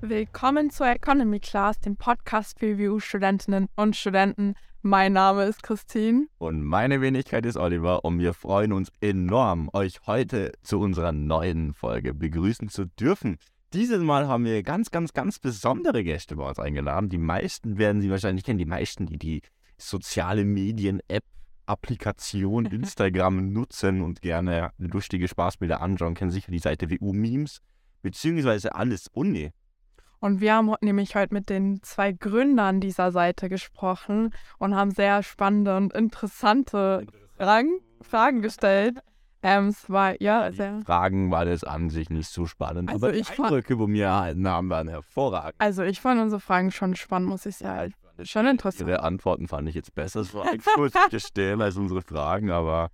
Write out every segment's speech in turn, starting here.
Willkommen zur Economy Class, dem Podcast für WU-Studentinnen und Studenten. Mein Name ist Christine. Und meine Wenigkeit ist Oliver und wir freuen uns enorm, euch heute zu unserer neuen Folge begrüßen zu dürfen. Dieses Mal haben wir ganz, ganz, ganz besondere Gäste bei uns eingeladen. Die meisten werden sie wahrscheinlich kennen, die meisten, die die soziale Medien-App Applikation Instagram nutzen und gerne lustige Spaßbilder anschauen, kennen sicher die Seite WU Memes, beziehungsweise alles Uni. Und wir haben nämlich heute mit den zwei Gründern dieser Seite gesprochen und haben sehr spannende und interessante Fragen, Fragen gestellt. Ähm, es war ja sehr. Fragen war das an sich nicht so spannend, Also aber die Eindrücke, wo wir erhalten haben, waren hervorragend. Also ich fand unsere Fragen schon spannend, muss ich sagen. Schon interessant. Ihre Antworten fand ich jetzt besser, so gestehen, als unsere Fragen, aber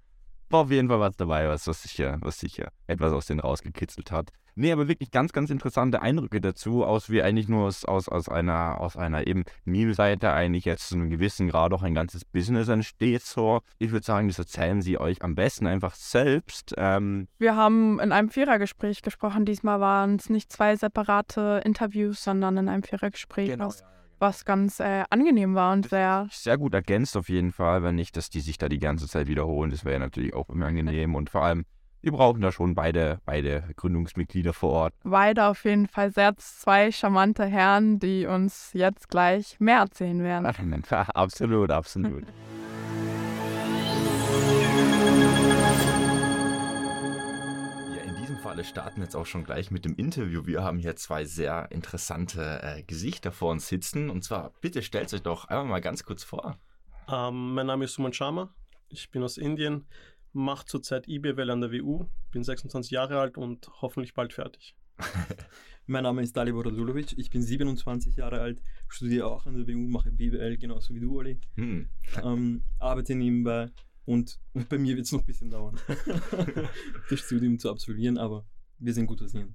war auf jeden Fall was dabei, was, was, sicher, was sicher etwas aus denen rausgekitzelt hat. Nee, aber wirklich ganz, ganz interessante Eindrücke dazu, aus wie eigentlich nur aus, aus, aus einer, aus einer eben Meme-Seite eigentlich jetzt zu einem gewissen Grad auch ein ganzes Business entsteht. So, ich würde sagen, das erzählen sie euch am besten einfach selbst. Ähm, Wir haben in einem Vierergespräch gesprochen. Diesmal waren es nicht zwei separate Interviews, sondern in einem Vierergespräch, was, was ganz äh, angenehm war und sehr. sehr gut ergänzt auf jeden Fall, wenn nicht, dass die sich da die ganze Zeit wiederholen. Das wäre natürlich auch unangenehm und vor allem, wir brauchen da schon beide, beide Gründungsmitglieder vor Ort. Beide auf jeden Fall sehr zwei charmante Herren, die uns jetzt gleich mehr erzählen werden. absolut, absolut. Ja, in diesem Falle starten wir jetzt auch schon gleich mit dem Interview. Wir haben hier zwei sehr interessante äh, Gesichter vor uns sitzen. Und zwar, bitte stellt euch doch einmal mal ganz kurz vor. Ähm, mein Name ist Suman Sharma, ich bin aus Indien, mache zurzeit IBWL an der WU, bin 26 Jahre alt und hoffentlich bald fertig. Mein Name ist Dalibor Radulovic, ich bin 27 Jahre alt, studiere auch an der WU, mache BWL genauso wie du, Oli. Hm. Ähm, arbeite nebenbei und bei mir wird es noch ein bisschen dauern, das Studium zu absolvieren, aber wir sind guter Dinge.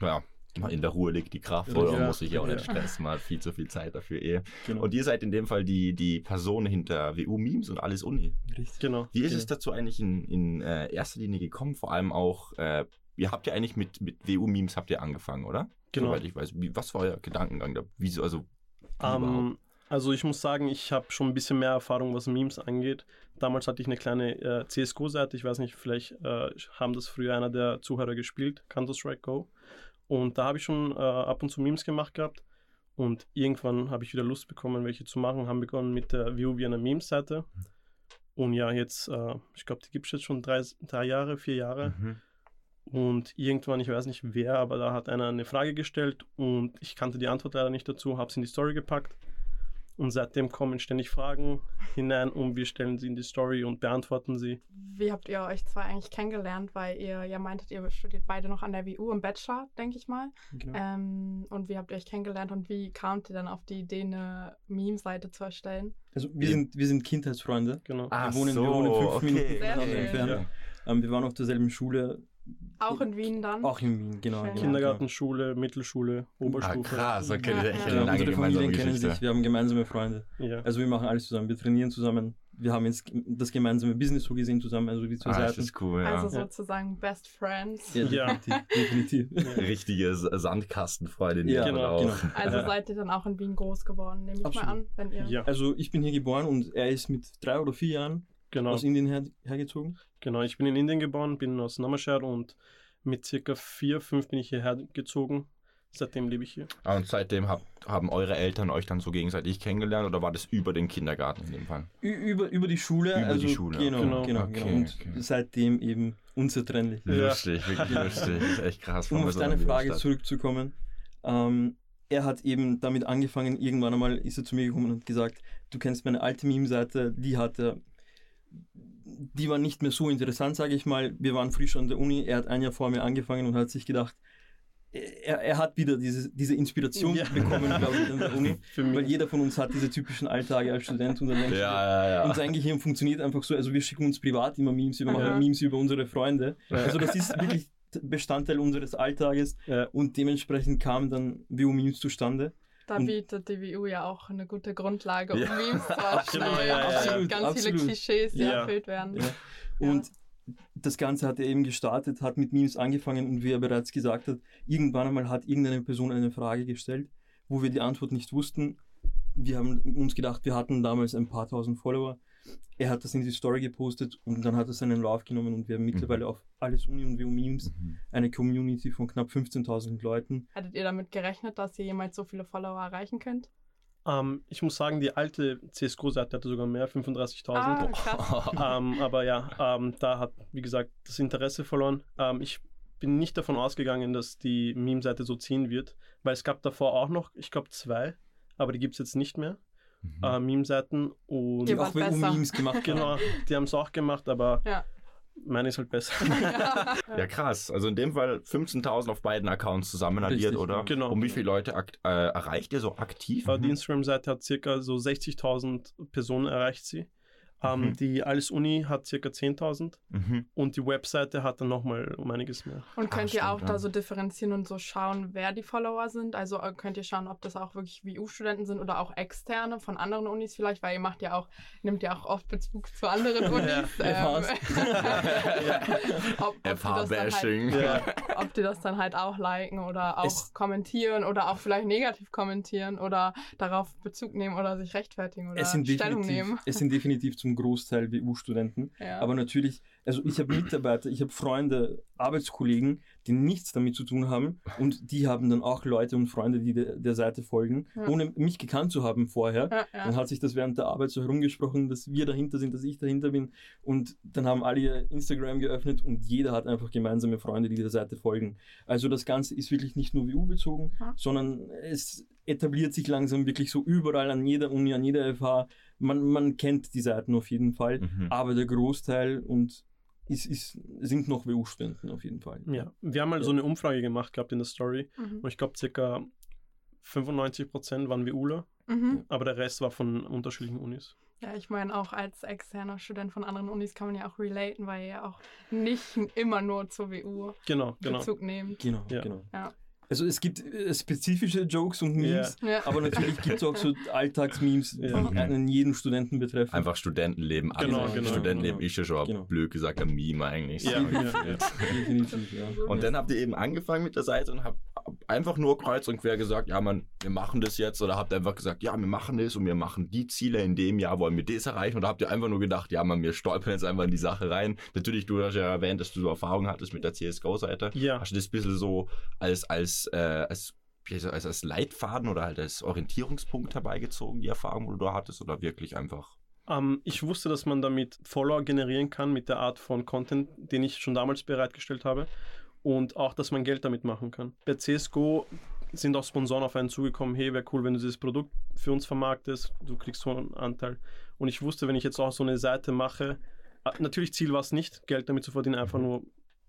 Ja, in der Ruhe liegt die Kraft, Ja, oder? ja. Muss sich ja auch nicht Ja. stressen, hat viel zu viel Zeit dafür eh. Genau. Und ihr seid in dem Fall die, die Person hinter WU Memes und alles Uni. Richtig. Genau. Wie ist Ja. es dazu eigentlich in, in äh, erster Linie gekommen? Vor allem auch, äh, ihr habt ja eigentlich mit, mit WU-Memes habt ihr angefangen, oder? Genau. Soweit ich weiß. Wie, was war euer Gedankengang da? Wieso, also, wie überhaupt? Ähm, also ich muss sagen, ich habe schon ein bisschen mehr Erfahrung, was Memes angeht. Damals hatte ich eine kleine äh, CSGO-Seite, ich weiß nicht, vielleicht äh, haben das früher einer der Zuhörer gespielt, Counter-Strike Go. Und da habe ich schon äh, ab und zu Memes gemacht gehabt. Und irgendwann habe ich wieder Lust bekommen, welche zu machen, haben begonnen mit der View wie einer Memes-Seite. Und ja, jetzt, äh, ich glaube, die gibt es jetzt schon drei, drei Jahre, vier Jahre. Mhm. Und irgendwann, ich weiß nicht wer, aber da hat einer eine Frage gestellt und ich kannte die Antwort leider nicht dazu, habe sie in die Story gepackt. Und seitdem kommen ständig Fragen hinein und wir stellen sie in die Story und beantworten sie. Wie habt ihr euch zwei eigentlich kennengelernt? Weil ihr ja meintet, ihr studiert beide noch an der WU im Bachelor, denke ich mal. Genau. Ähm, und wie habt ihr euch kennengelernt und wie kamt ihr dann auf die Idee, eine Meme-Seite zu erstellen? Also wir sind, wir sind Kindheitsfreunde. Genau. Ah, wir, wohnen, so, wir wohnen fünf okay. Minuten entfernt. Ja. Ähm, wir waren auf derselben Schule, Auch in Wien dann? auch in Wien, genau. Schön. genau Kindergarten, Schule, Mittelschule, Ah, Oberstufe. krass, okay, Ja, das echt ja. Genau, unsere Familien kennen sich, wir haben gemeinsame Freunde. Ja. Also wir machen alles zusammen, wir trainieren zusammen, wir haben jetzt das gemeinsame Business so gesehen zusammen, also die zwei Ah, das Seiten. ist cool, ja. Also Ja. sozusagen Best Friends. Ja, Ja. definitiv. definitiv. Richtige S- Sandkastenfreunde, Ja, die genau, genau. Also seid ihr dann auch in Wien groß geworden, nehme ich Absolut. mal an, wenn ihr. Ja, Also ich bin hier geboren und er ist mit drei oder vier Jahren genau. aus Indien her, hergezogen. Genau, ich bin in Indien geboren, bin aus Namaskar und mit circa vier, fünf bin ich hierher gezogen. Seitdem lebe ich hier. Ah, Und seitdem hab, haben eure Eltern euch dann so gegenseitig kennengelernt oder war das über den Kindergarten in dem Fall? Ü über, über die Schule. Über die also, Schule, Genau, okay. genau, Okay, genau. Und okay. seitdem eben unzertrennlich. Ja. Lustig, wirklich lustig. Das ist echt krass. Um auf so deine Frage Großstadt. zurückzukommen. Ähm, er hat eben damit angefangen, irgendwann einmal ist er zu mir gekommen und hat gesagt, du kennst meine alte Meme-Seite, die hat er, die war nicht mehr so interessant, sage ich mal. Wir waren frisch an der Uni, er hat ein Jahr vor mir angefangen und hat sich gedacht, er, er hat wieder diese, diese Inspiration Ja. bekommen, glaube ich, an der Uni. Weil jeder von uns hat diese typischen Alltage als Student und dann denkt Ja, ja, unser. Engagement funktioniert einfach so, also wir schicken uns privat immer Memes, wir machen. Memes über unsere Freunde. Also das ist wirklich Bestandteil unseres Alltages und dementsprechend kam dann WU Memes zustande. Da Und- bietet die WU ja auch eine gute Grundlage, um Ja. Memes zu erstellen. Genau, ja, ja, Absolut, absolut, Ganz viele absolut. Klischees, die erfüllt werden. Und das Ganze hat er eben gestartet, hat mit Memes angefangen und wie er bereits gesagt hat, irgendwann einmal hat irgendeine Person eine Frage gestellt, wo wir die Antwort nicht wussten. Wir haben uns gedacht, wir hatten damals ein paar tausend Follower. Er hat das in die Story gepostet und dann hat er seinen Lauf genommen und wir haben mittlerweile auf alles Uni und WU Memes Mhm. eine Community von knapp 15.000 Leuten. Hattet ihr damit gerechnet, dass ihr jemals so viele Follower erreichen könnt? Ähm, ich muss sagen, die alte CSGO-Seite hatte sogar mehr, 35.000. Ah, krass. ähm, aber ja, ähm, da hat, wie gesagt, das Interesse verloren. Ich bin nicht davon ausgegangen, dass die Meme-Seite so ziehen wird, weil es gab davor auch noch, ich glaube, zwei, aber die gibt es jetzt nicht mehr, Mhm. äh, Meme-Seiten. Und Die auch besser. WU-Memes gemacht genau, die haben es auch gemacht, aber Ja. meine ist halt besser. Ja, krass. Also in dem Fall 15.000 auf beiden Accounts zusammen addiert, Richtig, oder? genau. Und wie viele Leute akt äh, erreicht ihr so aktiv? Die Instagram-Seite hat circa so 60.000 Personen erreicht sie. Ähm, Mhm. Die Alles Uni hat circa 10.000 Mhm. und die Webseite hat dann nochmal um einiges mehr. Und könnt Ah, ihr auch stimmt, da ja. so differenzieren und so schauen, wer die Follower sind? Also äh, könnt ihr schauen, ob das auch wirklich WU-Studenten sind oder auch externe von anderen Unis vielleicht, weil ihr macht ja auch, nimmt ja auch oft Bezug zu anderen Unis. Ja, ähm, ob, ob, die das dann halt, FH-Bashing. Ja. ob die das dann halt auch liken oder auch Es- kommentieren oder auch vielleicht negativ kommentieren oder darauf Bezug nehmen oder sich rechtfertigen oder Stellung nehmen. es sind definitiv zum Großteil WU-Studenten. Ja. Aber natürlich, also ich habe Mitarbeiter, ich habe Freunde, Arbeitskollegen, die nichts damit zu tun haben und die haben dann auch Leute und Freunde, die der, der Seite folgen, Ja. ohne mich gekannt zu haben vorher. ja. Dann hat sich das während der Arbeit so herumgesprochen, dass wir dahinter sind, dass ich dahinter bin. Und dann haben alle ihr Instagram geöffnet und jeder hat einfach gemeinsame Freunde, die der Seite folgen. Also das Ganze ist wirklich nicht nur WU-bezogen, Ja. sondern es etabliert sich langsam wirklich so überall an jeder Uni, an jeder FH. Man, man kennt die Seiten auf jeden Fall, Mhm. aber der Großteil und ist, ist, sind noch WU-Studenten auf jeden Fall. Ja, wir haben mal so eine Umfrage gemacht gehabt in der Story Mhm. und ich glaube circa 95% waren WUler, Mhm. aber der Rest war von unterschiedlichen Unis. Ja, ich meine, auch als externer Student von anderen Unis kann man ja auch relaten, weil ihr ja auch nicht immer nur zur WU Genau, genau. Bezug nehmt. Genau, Ja. genau. Ja. Also es gibt äh, spezifische Jokes und Memes, Ja. aber natürlich gibt es auch so Alltagsmemes, Ja. die einen jeden Studenten betreffen. Einfach Studentenleben. Genau, alles. genau, Studentenleben genau. ist ja schon Genau. blöd gesagt ein Meme eigentlich. Ja. Definitiv, ja. Und dann habt ihr eben angefangen mit der Seite und habt einfach nur kreuz und quer gesagt, ja man, wir machen das jetzt oder habt ihr einfach gesagt, ja wir machen das und wir machen die Ziele in dem Jahr, wollen wir das erreichen oder habt ihr einfach nur gedacht, ja man, wir stolpern jetzt einfach in die Sache rein. Natürlich, du hast ja erwähnt, dass du so Erfahrung hattest mit der CSGO-Seite. Ja. Hast du das ein bisschen so als, als, äh, als, wie heißt das, als, als Leitfaden oder halt als Orientierungspunkt herbeigezogen, die Erfahrung, die du da hattest oder wirklich einfach? Ähm, ich wusste, dass man damit Follower generieren kann mit der Art von Content, den ich schon damals bereitgestellt habe. Und auch, dass man Geld damit machen kann. Bei CSGO sind auch Sponsoren auf einen zugekommen, hey, wäre cool, wenn du dieses Produkt für uns vermarktest, du kriegst so einen Anteil. Und ich wusste, wenn ich jetzt auch so eine Seite mache, äh, natürlich Ziel war es nicht, Geld damit zu verdienen, einfach nur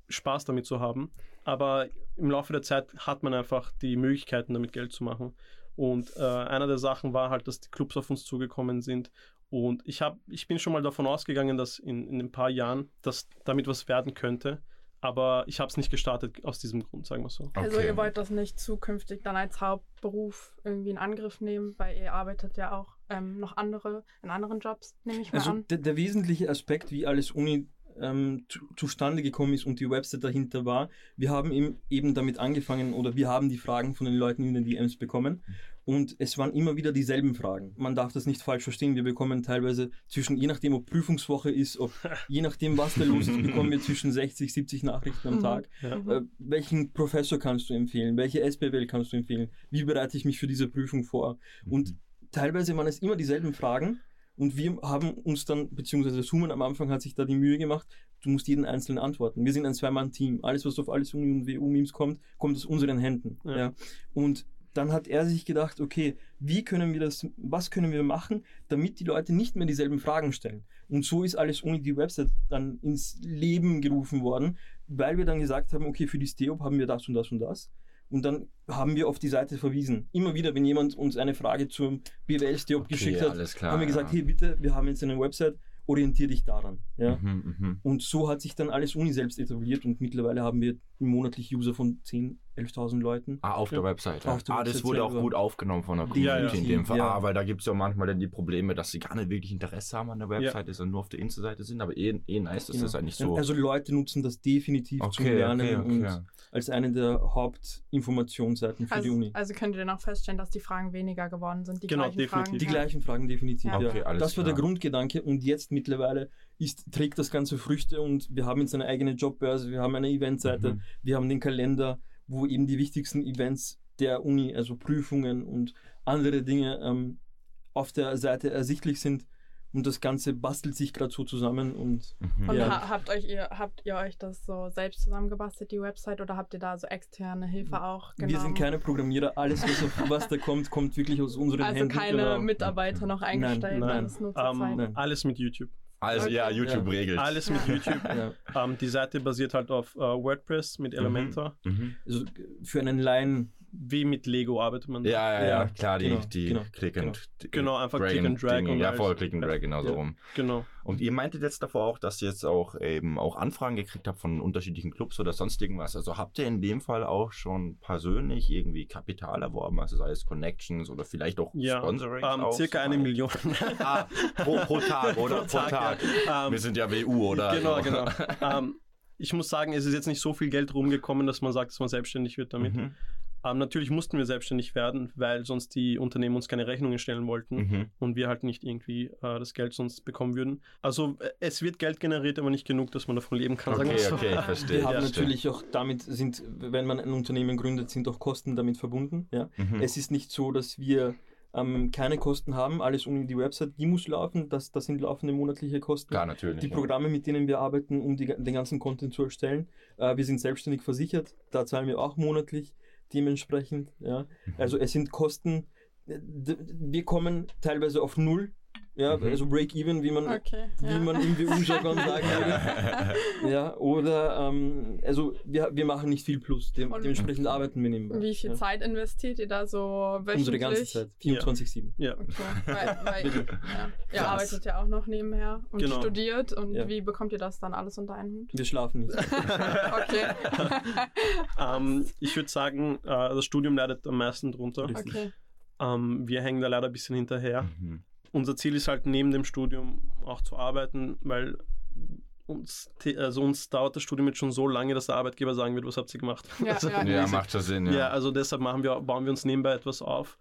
Spaß damit zu haben. Aber im Laufe der Zeit hat man einfach die Möglichkeiten, damit Geld zu machen. Und äh, einer der Sachen war halt, dass die Clubs auf uns zugekommen sind. Und ich, hab, ich bin schon mal davon ausgegangen, dass in, in ein paar Jahren das damit was werden könnte. Aber ich habe es nicht gestartet aus diesem Grund, sagen wir so. Also Okay. ihr wollt das nicht zukünftig dann als Hauptberuf irgendwie in Angriff nehmen, weil ihr arbeitet ja auch ähm, noch andere in anderen Jobs, nehme ich mal Also an. der, der wesentliche Aspekt, wie alles Uni ähm, zu, zustande gekommen ist und die Website dahinter war, wir haben eben, eben damit angefangen oder wir haben die Fragen von den Leuten in den DMs bekommen und es waren immer wieder dieselben Fragen. Man darf das nicht falsch verstehen, wir bekommen teilweise zwischen, je nachdem ob Prüfungswoche ist, ob je nachdem was da los ist, bekommen wir zwischen 60, 70 Nachrichten am Mhm. Tag. Ja. Mhm. Äh, welchen Professor kannst du empfehlen? Welche SBWL kannst du empfehlen? Wie bereite ich mich für diese Prüfung vor? Und teilweise waren es immer dieselben Fragen. Und wir haben uns dann, beziehungsweise Suman am Anfang hat sich da die Mühe gemacht, du musst jeden einzelnen antworten. Wir sind ein Zwei-Mann-Team. Alles, was auf alles Uni und WU-Memes kommt, kommt aus unseren Händen. Ja. Ja. Und dann hat er sich gedacht, okay, wie können wir das, was können wir machen, damit die Leute nicht mehr dieselben Fragen stellen. Und so ist alles Uni die Website dann ins Leben gerufen worden, weil wir dann gesagt haben, okay, für die STEOP haben wir das und das und das. Und dann haben wir auf die Seite verwiesen. Immer wieder, wenn jemand uns eine Frage zum BWL STEOP geschickt hat, klar. haben wir gesagt, ja. hey bitte, wir haben jetzt eine Website, orientier dich daran. Ja? Mhm, mhm. Und so hat sich dann alles Uni selbst etabliert und mittlerweile haben wir monatlich User von 10, 11.000 Leuten. Ah, auf der Webseite. Auf der ah, das Website wurde auch selber. gut aufgenommen von der Ja, Community ja. in dem Fall. Ja. Ah, weil da gibt es ja manchmal dann die Probleme, dass sie gar nicht wirklich Interesse haben an der Webseite, sondern nur auf der Insta-Seite sind. Aber eh, eh nice, dass das Genau. eigentlich so. Also Leute nutzen das definitiv zum okay, Lernen okay, und okay. als eine der Hauptinformationsseiten für die Also, Uni. also könnt ihr dann auch feststellen, dass die Fragen weniger geworden sind. Die Genau, gleichen definitiv. Fragen. Die ja. gleichen Fragen definitiv. Ja. Ja. Okay, alles das war der klar. Grundgedanke und jetzt mittlerweile ist, trägt das Ganze Früchte und wir haben jetzt eine eigene Jobbörse, wir haben eine Eventseite, Mhm. wir haben den Kalender, wo eben die wichtigsten Events der Uni, also Prüfungen und andere Dinge ähm, auf der Seite ersichtlich sind und das Ganze bastelt sich gerade so zusammen und Mhm. Und Ja. ha habt, euch ihr, habt ihr euch das so selbst zusammengebastelt, die Website, oder habt ihr da so externe Hilfe auch genommen? wir sind keine Programmierer, alles was, auf, was da kommt, kommt wirklich aus unseren Also Händen. keine genau. Mitarbeiter noch eingestellt, nein. alles nur zur Ähm, Zeit. Nein. alles mit YouTube. Also ja, Okay. YouTube Ja. regelt. Alles mit YouTube. Ja. Ähm, die Seite basiert halt auf äh, WordPress mit Elementor. Mhm. Also für einen Laien Wie mit Lego arbeitet man. da. Ja, ja, ja, klar, die, genau, die genau, Click and Genau, einfach Click and Drag und Ja, voll Click and Drag, Ja. genau so rum. Genau. Und ihr meintet jetzt davor auch, dass ihr jetzt auch eben auch Anfragen gekriegt habt von unterschiedlichen Clubs oder sonst irgendwas. Also habt ihr in dem Fall auch schon persönlich irgendwie Kapital erworben, also sei es Connections oder vielleicht auch Ja, Sponsoring? ähm, auch circa eine soweit? Million. Ah, pro, pro Tag, oder? Pro, Tag. ja. Ähm, Wir sind ja WU, oder? Genau, Also- genau. ähm, ich muss sagen, es ist jetzt nicht so viel Geld rumgekommen, dass man sagt, dass man selbstständig wird damit. Mhm. Ähm, natürlich mussten wir selbstständig werden, weil sonst die Unternehmen uns keine Rechnungen stellen wollten Mhm. und wir halt nicht irgendwie äh, das Geld sonst bekommen würden. Also äh, es wird Geld generiert, aber nicht genug, dass man davon leben kann. sagen wir Okay, so. okay, ich verstehe. Wir haben Ja, natürlich auch damit sind, wenn man ein Unternehmen gründet, sind auch Kosten damit verbunden. Ja? Mhm. Es ist nicht so, dass wir ähm, keine Kosten haben, alles um die Website, die muss laufen, das, das sind laufende monatliche Kosten. Klar, natürlich. Die ja. Programme, mit denen wir arbeiten, um die, den ganzen Content zu erstellen. Äh, wir sind selbstständig versichert, da zahlen wir auch monatlich dementsprechend. Ja. Mhm. Also es sind Kosten, wir kommen teilweise auf Null, ja, Mhm. also Break-Even, wie man, Okay. wie ja. man im WU-Jargon sagen würde. Ja, oder ähm, also wir, wir machen nicht viel plus. Dem, Und- dementsprechend arbeiten wir nebenbei. Wie viel ja. Zeit investiert ihr da so wöchentlich? Unsere ganze Zeit. 24-7. Ja. Okay, weil, weil ja. ihr arbeitet ja auch noch nebenher und Genau. studiert und Ja. wie bekommt ihr das dann alles unter einen Hut? Wir schlafen nicht. Okay. Ähm, ich würde sagen, äh, das Studium leidet am meisten drunter. Okay. Ähm, wir hängen da leider ein bisschen hinterher. Mhm. Unser Ziel ist halt neben dem Studium auch zu arbeiten, weil uns, also uns dauert das Studium jetzt schon so lange, dass der Arbeitgeber sagen wird, was habt ihr gemacht? Ja, Also, ja. Ja, macht schon Sinn. ja. Ja. also deshalb machen wir, bauen wir uns nebenbei etwas auf,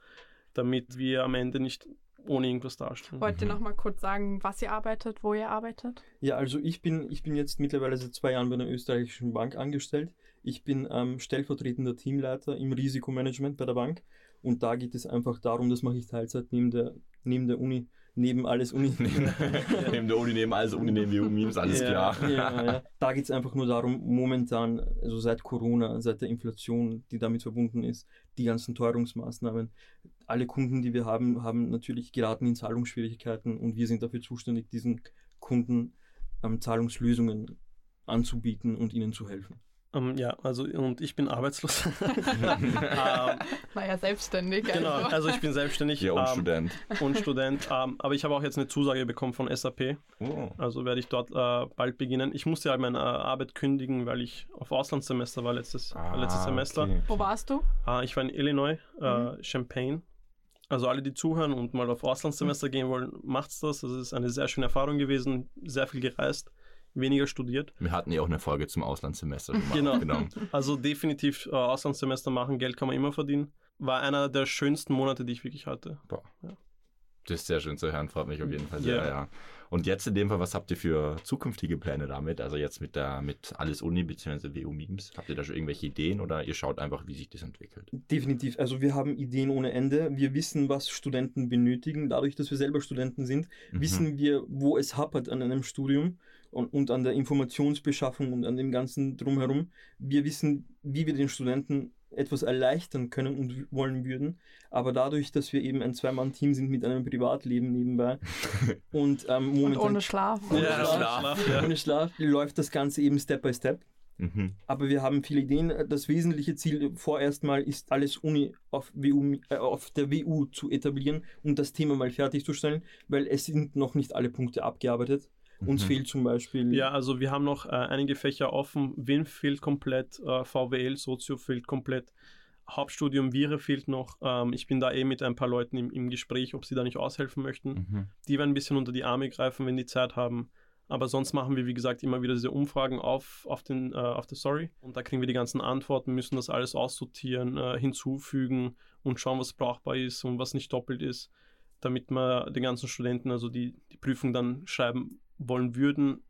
damit wir am Ende nicht ohne irgendwas dastehen. Wollt ihr Mhm. noch mal kurz sagen, was ihr arbeitet, wo ihr arbeitet? Ja, also ich bin, ich bin jetzt mittlerweile seit zwei Jahren bei einer österreichischen Bank angestellt. Ich bin ähm, stellvertretender Teamleiter im Risikomanagement bei der Bank. Und da geht es einfach darum, das mache ich Teilzeit neben der, neben der Uni, neben alles Uni. neben der Uni, neben alles Uni, neben WU-Memes, alles ja, klar. Ja, ja. Da geht es einfach nur darum, momentan, also seit Corona, seit der Inflation, die damit verbunden ist, die ganzen Teuerungsmaßnahmen, alle Kunden, die wir haben, haben natürlich geraten in Zahlungsschwierigkeiten und wir sind dafür zuständig, diesen Kunden ähm, Zahlungslösungen anzubieten und ihnen zu helfen. Ähm, ja, also und ich bin arbeitslos. ähm, Naja, selbstständig. genau, Also. also ich bin selbstständig Ja, und ähm, Student. und Student. ähm, aber ich habe auch jetzt eine Zusage bekommen von SAP. Oh. Also werde ich dort äh, bald beginnen. Ich musste halt meine äh, Arbeit kündigen, weil ich auf Auslandssemester war letztes, Ah, letztes Semester. okay. Wo warst du? Äh, ich war in Illinois, äh, Mhm. Champaign. Also alle, die zuhören und mal auf Auslandssemester gehen wollen, macht's das. Das ist eine sehr schöne Erfahrung gewesen. Sehr viel gereist, weniger studiert. Wir hatten ja auch eine Folge zum Auslandssemester gemacht. Genau. genau. Also definitiv äh, Auslandssemester machen, Geld kann man immer verdienen. War einer der schönsten Monate, die ich wirklich hatte. Das ist sehr schön zu hören, freut mich auf jeden Fall sehr, Ja. ja. Und jetzt in dem Fall, was habt ihr für zukünftige Pläne damit? Also jetzt mit der mit Alles Uni bzw. WU Memes. Habt ihr da schon irgendwelche Ideen oder ihr schaut einfach, wie sich das entwickelt? Definitiv. Also wir haben Ideen ohne Ende. Wir wissen, was Studenten benötigen. Dadurch, dass wir selber Studenten sind, Mhm. wissen wir, wo es hapert an einem Studium und, und an der Informationsbeschaffung und an dem ganzen drumherum. Wir wissen, wie wir den Studenten etwas erleichtern können und wollen würden. Aber dadurch, dass wir eben ein Zwei-Mann-Team sind mit einem Privatleben nebenbei und ähm, Und momentan ohne Schlaf. Ohne Ja, Schlaf. Schlaf, ja. ohne Schlaf läuft das Ganze eben Step by Step. Mhm. Aber wir haben viele Ideen. Das wesentliche Ziel vorerst mal ist, alles Uni auf, WU, äh, auf der WU zu etablieren und das Thema mal fertigzustellen, weil es sind noch nicht alle Punkte abgearbeitet. Uns Mhm. fehlt zum Beispiel. Ja, also wir haben noch äh, einige Fächer offen. WIN fehlt komplett, äh, VWL, Sozio fehlt komplett. Hauptstudium Vire fehlt noch. Ähm, ich bin da eh mit ein paar Leuten im, im Gespräch, ob sie da nicht aushelfen möchten. Mhm. Die werden ein bisschen unter die Arme greifen, wenn die Zeit haben. Aber sonst machen wir, wie gesagt, immer wieder diese Umfragen auf, auf, den, äh, auf der Story. Und da kriegen wir die ganzen Antworten, müssen das alles aussortieren, äh, hinzufügen und schauen, was brauchbar ist und was nicht doppelt ist, damit wir den ganzen Studenten, also die die Prüfung dann schreiben wollen würden,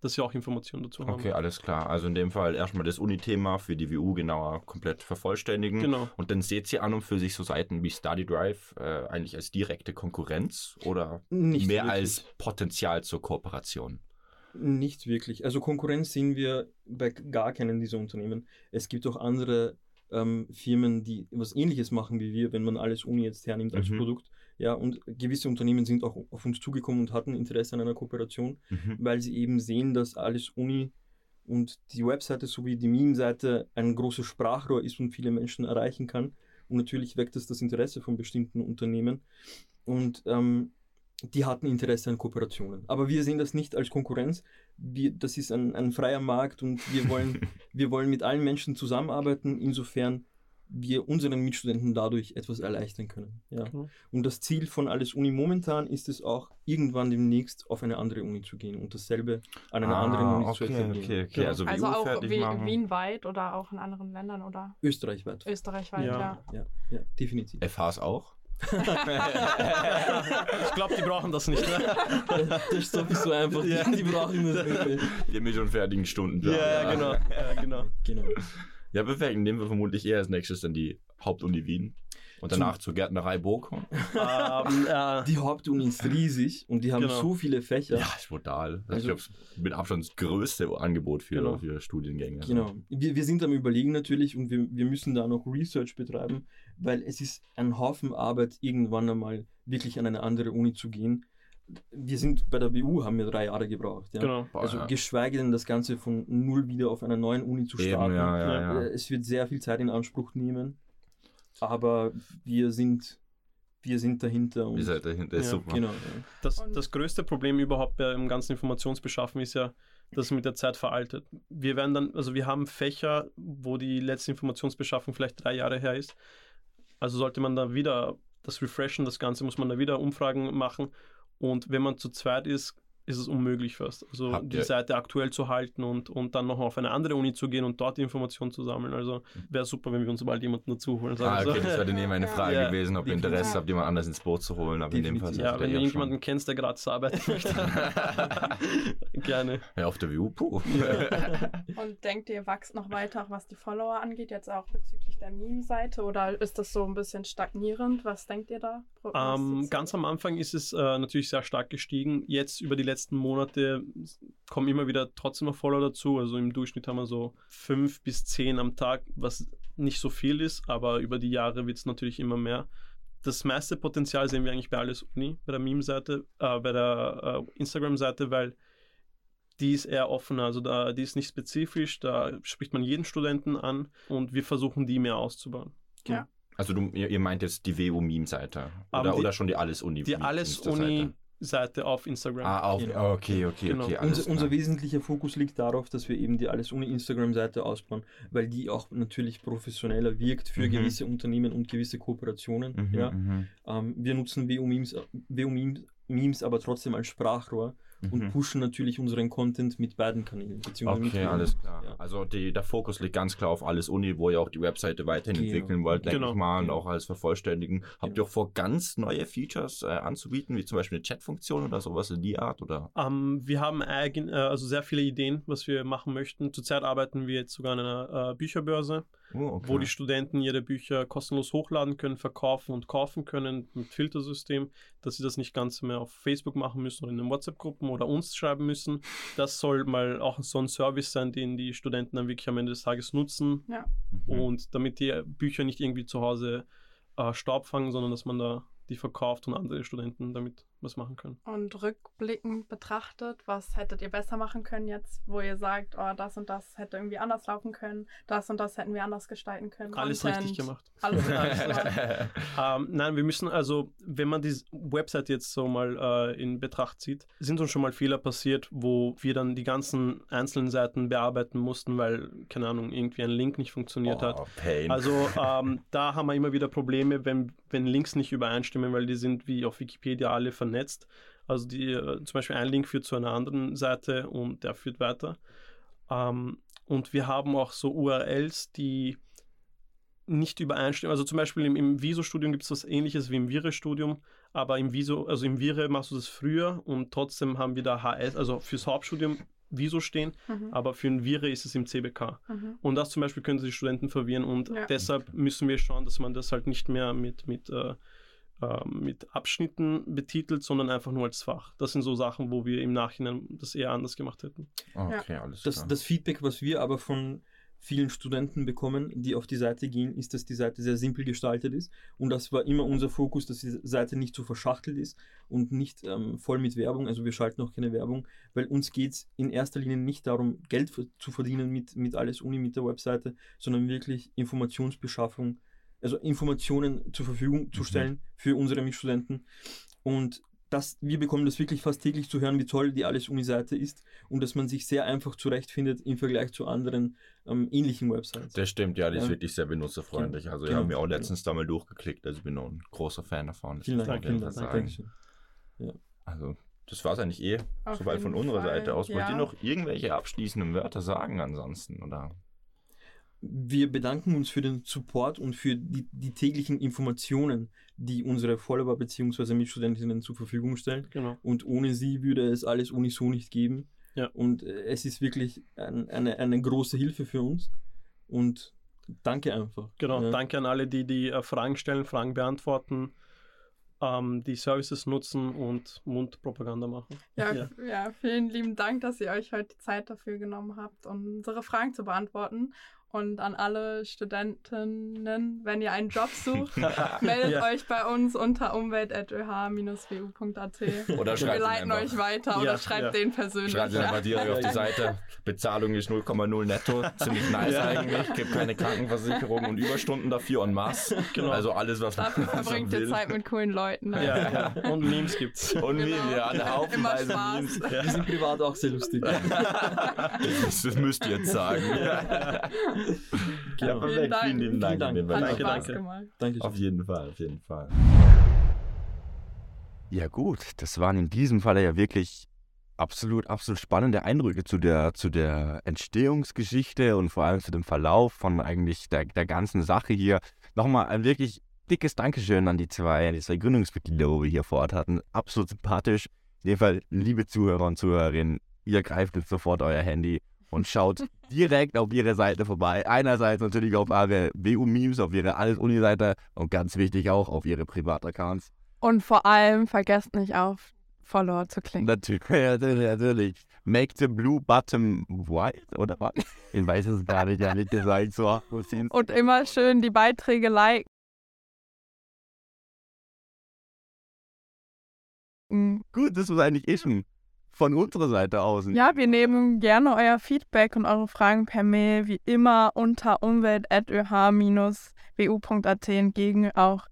dass sie auch Informationen dazu haben. Okay, alles klar. Also in dem Fall erstmal das Uni-Thema für die WU genauer komplett vervollständigen. Genau. Und dann seht ihr an und für sich so Seiten wie Study Drive äh, eigentlich als direkte Konkurrenz oder Nicht mehr wirklich. als Potenzial zur Kooperation? Nicht wirklich. Also Konkurrenz sehen wir bei gar keinen dieser Unternehmen. Es gibt auch andere ähm, Firmen, die was ähnliches machen wie wir, wenn man alles Uni jetzt hernimmt als Mhm. Produkt. Ja, und gewisse Unternehmen sind auch auf uns zugekommen und hatten Interesse an einer Kooperation, Mhm. weil sie eben sehen, dass alles Uni und die Webseite sowie die Meme-Seite ein großes Sprachrohr ist und viele Menschen erreichen kann. Und natürlich weckt es das Interesse von bestimmten Unternehmen. Und ähm, die hatten Interesse an Kooperationen. Aber wir sehen das nicht als Konkurrenz. Wir, das ist ein, ein freier Markt und wir wollen, wir wollen mit allen Menschen zusammenarbeiten, insofern wir unseren Mitstudenten dadurch etwas erleichtern können. Ja. Genau. Und das Ziel von Alles Uni momentan ist es auch, irgendwann demnächst auf eine andere Uni zu gehen und dasselbe an einer anderen Uni zu Ah, okay, etablieren. okay, okay. Genau. Also, Also auch machen. Wienweit oder auch in anderen Ländern oder Österreichweit. österreichweit, Ja. ja. Ja, ja, definitiv. FHs auch? Ich glaube, die brauchen das nicht. Ne? das ist sowieso einfach, die, die brauchen das nicht. Die haben schon fertigen Stunden. ja, ja, genau. Ja, genau. Genau. Ja, perfekt. Nehmen wir vermutlich eher als nächstes dann die Hauptuni Wien. Und danach zur Gärtnerei Bochum. Ähm, äh, Die Hauptuni ist riesig und die haben Genau. so viele Fächer. Ja, ist brutal. Also, Also- ich glaube, mit Abstand das größte Angebot für, Genau. für Studiengänge. Genau. Wir, wir sind am Überlegen natürlich und wir, wir müssen da noch Research betreiben, weil es ist ein Haufen Arbeit, irgendwann einmal wirklich an eine andere Uni zu gehen. Wir sind bei der BU, haben wir drei Jahre gebraucht. Ja? genau. Boah, Also ja. geschweige denn das Ganze von null wieder auf einer neuen Uni zu Eben, starten. ja, ja, Ja. ja. Äh, Es wird sehr viel Zeit in Anspruch nehmen, aber wir sind, wir sind dahinter. Ihr seid dahinter, ist Ja, super. Genau. Das, Und- das größte Problem überhaupt beim ganzen Informationsbeschaffen ist ja, dass es mit der Zeit veraltet. Wir werden dann, also wir haben Fächer, wo die letzte Informationsbeschaffung vielleicht drei Jahre her ist. Also sollte man da wieder das refreshen, das Ganze, muss man da wieder Umfragen machen. Und wenn man zu zweit ist, ist es unmöglich fast. Also Habt die Seite aktuell zu halten und, und dann noch auf eine andere Uni zu gehen und dort die Informationen zu sammeln. Also wäre super, wenn wir uns bald jemanden dazu holen. Ah, okay, so. das wäre dann eben eine Frage Ja, gewesen, ob ihr. Interesse habt, jemand anders ins Boot zu holen. Aber in dem Fall Ja, ihr wenn du irgendjemanden kennst, der gratis arbeiten möchte. Gerne. schon. Ja, auf der WU, puh. Und denkt ihr, wächst noch weiter, was die Follower angeht, jetzt auch bezüglich der Meme-Seite? Oder ist das so ein bisschen stagnierend? Was denkt ihr da? Ähm, Prognostiziert? ganz am Anfang ist es äh, natürlich sehr stark gestiegen. Jetzt über die letzten Monate kommen immer wieder trotzdem noch Follower dazu. Also im Durchschnitt haben wir so fünf bis zehn am Tag, was nicht so viel ist, aber über die Jahre wird es natürlich immer mehr. Das meiste Potenzial sehen wir eigentlich bei Alles Uni, bei der Meme-Seite, äh, bei der äh, Instagram-Seite, weil die ist eher offener, also da, die ist nicht spezifisch, da spricht man jeden Studenten an und wir versuchen die mehr auszubauen. Also du, ihr, ihr meint jetzt die WU-Meme-Seite? Oder, die- oder schon die Alles-Uni? Die Alles Uni-Seite auf Instagram. Ah, auf, Genau. okay, okay, Genau. okay. Alles Unser, unser wesentlicher Fokus liegt darauf, dass wir eben die Alles Uni Instagram-Seite ausbauen, weil die auch natürlich professioneller wirkt für Mhm. gewisse Unternehmen und gewisse Kooperationen. Mhm, Ja. mhm, Ähm, wir nutzen WU-Memes WU Memes, Memes aber trotzdem als Sprachrohr und mhm. pushen natürlich unseren Content mit beiden Kanälen. beziehungsweise mit Okay, beiden. alles klar. Ja. Also die, der Fokus liegt ganz klar auf alles Uni, wo ihr auch die Webseite weiterhin Genau. entwickeln wollt, denke Genau. ich mal, und Genau. auch als vervollständigen. Habt ihr Genau. auch vor, ganz neue Features äh, anzubieten, wie zum Beispiel eine Chatfunktion oder sowas in die Art? Oder? Ähm, wir haben eigen, äh, also sehr viele Ideen, was wir machen möchten. Zurzeit arbeiten wir jetzt sogar an einer äh, Bücherbörse, Oh, okay. wo die Studenten ihre Bücher kostenlos hochladen können, verkaufen und kaufen können mit Filtersystem, dass sie das nicht ganz mehr auf Facebook machen müssen oder in den WhatsApp-Gruppen oder uns schreiben müssen. Das soll mal auch so ein Service sein, den die Studenten dann wirklich am Ende des Tages nutzen Mhm. und damit die Bücher nicht irgendwie zu Hause äh, Staub fangen, sondern dass man da die verkauft und andere Studenten damit was machen können. Und rückblickend betrachtet, was hättet ihr besser machen können jetzt, wo ihr sagt, oh, das und das hätte irgendwie anders laufen können, das und das hätten wir anders gestalten können. Alles Content, richtig gemacht. Alles richtig gemacht. Ähm, nein, wir müssen also, wenn man die Website jetzt so mal äh, in Betracht zieht, sind uns schon mal Fehler passiert, wo wir dann die ganzen einzelnen Seiten bearbeiten mussten, weil, keine Ahnung, irgendwie ein Link nicht funktioniert hat. Oh, Pain. Also ähm, da haben wir immer wieder Probleme, wenn, wenn Links nicht übereinstimmen, weil die sind wie auf Wikipedia alle vernetzt. Also die, äh, zum Beispiel ein Link führt zu einer anderen Seite und der führt weiter. Ähm, und wir haben auch so URLs, die nicht übereinstimmen. Also zum Beispiel im, im Viso-Studium gibt es was ähnliches wie im Vire-Studium, aber im Viso, also im Vire machst du das früher und trotzdem haben wir da HS, also fürs Hauptstudium Viso stehen, Mhm. aber für ein Vire ist es im CBK. Mhm. Und das zum Beispiel können die Studenten verwirren und Ja. deshalb müssen wir schauen, dass man das halt nicht mehr mit, mit, äh, äh, mit Abschnitten betitelt, sondern einfach nur als Fach. Das sind so Sachen, wo wir im Nachhinein das eher anders gemacht hätten. okay, alles Das, klar. das Feedback, was wir aber von vielen Studenten bekommen, die auf die Seite gehen, ist, dass die Seite sehr simpel gestaltet ist. Und das war immer unser Fokus, dass die Seite nicht so verschachtelt ist und nicht ähm, voll mit Werbung. Also wir schalten auch keine Werbung, weil uns geht es in erster Linie nicht darum, Geld für, zu verdienen mit, mit alles Uni, mit der Webseite, sondern wirklich Informationsbeschaffung, also Informationen zur Verfügung zu Mhm. stellen für unsere Mitstudenten. Und das, wir bekommen das wirklich fast täglich zu hören, wie toll die Alles-Uni-Seite ist und dass man sich sehr einfach zurechtfindet im Vergleich zu anderen ähm, ähnlichen Websites. Das stimmt, ja, die ist Ja. wirklich sehr benutzerfreundlich. Also ich Genau. habe mir auch letztens da mal durchgeklickt, also ich bin auch ein großer Fan davon. das Vielen Dank, vielen Dank. Dankeschön. Also, das war es eigentlich eh Auf soweit von unserer Fall, Seite aus. Wollt ja. ihr noch irgendwelche abschließenden Wörter sagen ansonsten? Oder? Wir bedanken uns für den Support und für die, die täglichen Informationen, die unsere Follower bzw. Mitstudentinnen zur Verfügung stellen. Genau. Und ohne sie würde es alles Uni so nicht geben. Ja. Und äh, es ist wirklich ein, eine, eine große Hilfe für uns. Und danke einfach. Genau, Ja. danke an alle, die die äh, Fragen stellen, Fragen beantworten, ähm, die Services nutzen und Mundpropaganda machen. Ja, Ja. ja. vielen lieben Dank, dass ihr euch heute die Zeit dafür genommen habt, um unsere Fragen zu beantworten. Und an alle Studentinnen, wenn ihr einen Job sucht, meldet Ja. euch bei uns unter umwelt.öh-wu.at. Oder Wir schreibt leiten einfach. euch weiter Ja, oder schreibt ja. den persönlich. Schreibt ja. einfach direkt auf die Seite. Bezahlung ist 0,0 netto. Ziemlich nice Ja. eigentlich. Gibt keine Krankenversicherung und Überstunden dafür en masse. Genau. Also alles, was man, Dafür man verbringt ihr. Zeit mit coolen Leuten. Ne? Ja, ja. Und Memes gibt's. Und Genau. Meme, ja, eine Immer Haufenweise Spaß. Memes. Wir sind privat auch sehr lustig. Das, das müsst ihr jetzt sagen. Ja, Genau. perfekt. Vielen Dank. Vielen lieben Dank. Vielen Dank. auf jeden Fall. Hat Danke, Spaß danke. gemacht. Danke. Auf jeden Fall, auf jeden Fall. Ja gut, das waren in diesem Falle ja wirklich absolut, absolut spannende Eindrücke zu der, zu der Entstehungsgeschichte und vor allem zu dem Verlauf von eigentlich der, der ganzen Sache hier. Nochmal ein wirklich dickes Dankeschön an die zwei, die zwei Gründungsmitglieder, wo wir hier vor Ort hatten. Absolut sympathisch. In dem Fall, liebe Zuhörer und Zuhörerinnen, ihr greift jetzt sofort euer Handy und schaut direkt auf ihre Seite vorbei. Einerseits natürlich auf eure WU-Memes, auf ihre Alles-Uni-Seite und ganz wichtig auch auf ihre Privataccounts. Und vor allem vergesst nicht auf Follower zu klicken. Natürlich, natürlich, natürlich. Make the blue button white, oder was? Ich weiß es gar nicht, ehrlich gesagt. So? Und immer schön die Beiträge liken. Gut, das war eigentlich eh schon von unserer Seite aus. Ja, wir nehmen gerne euer Feedback und eure Fragen per Mail wie immer unter umwelt.öh-wu.at entgegen auch.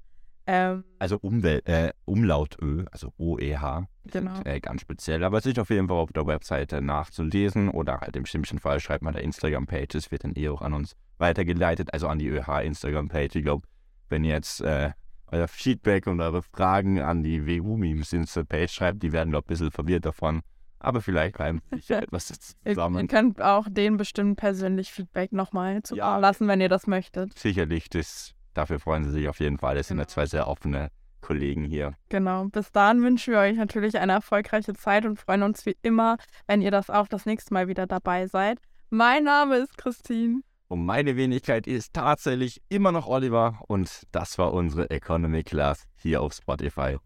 Ähm, Also Umwelt, äh, Umlaut Ö, also OEH. Genau. Äh, ganz speziell. Aber es ist auf jeden Fall auf der Webseite nachzulesen oder halt im schlimmsten Fall schreibt man der Instagram-Page. Es wird dann eh auch an uns weitergeleitet, also an die ÖH Instagram-Page. Ich glaube, wenn ihr jetzt äh, euer Feedback und eure Fragen an die WU-Memes Insta-Page schreibt, die werden, glaube ich, ein bisschen verwirrt davon. Aber vielleicht reimt sich ja etwas zusammen. ihr könnt auch denen bestimmt persönlich Feedback nochmal zukommen Ja. lassen, wenn ihr das möchtet. Sicherlich, das, dafür freuen sie sich auf jeden Fall. Das sind ja Genau. zwei sehr offene Kollegen hier. Genau. Bis dahin wünschen wir euch natürlich eine erfolgreiche Zeit und freuen uns wie immer, wenn ihr das auch das nächste Mal wieder dabei seid. Mein Name ist Christine. Und meine Wenigkeit ist tatsächlich immer noch Oliver und das war unsere Economy Class hier auf Spotify.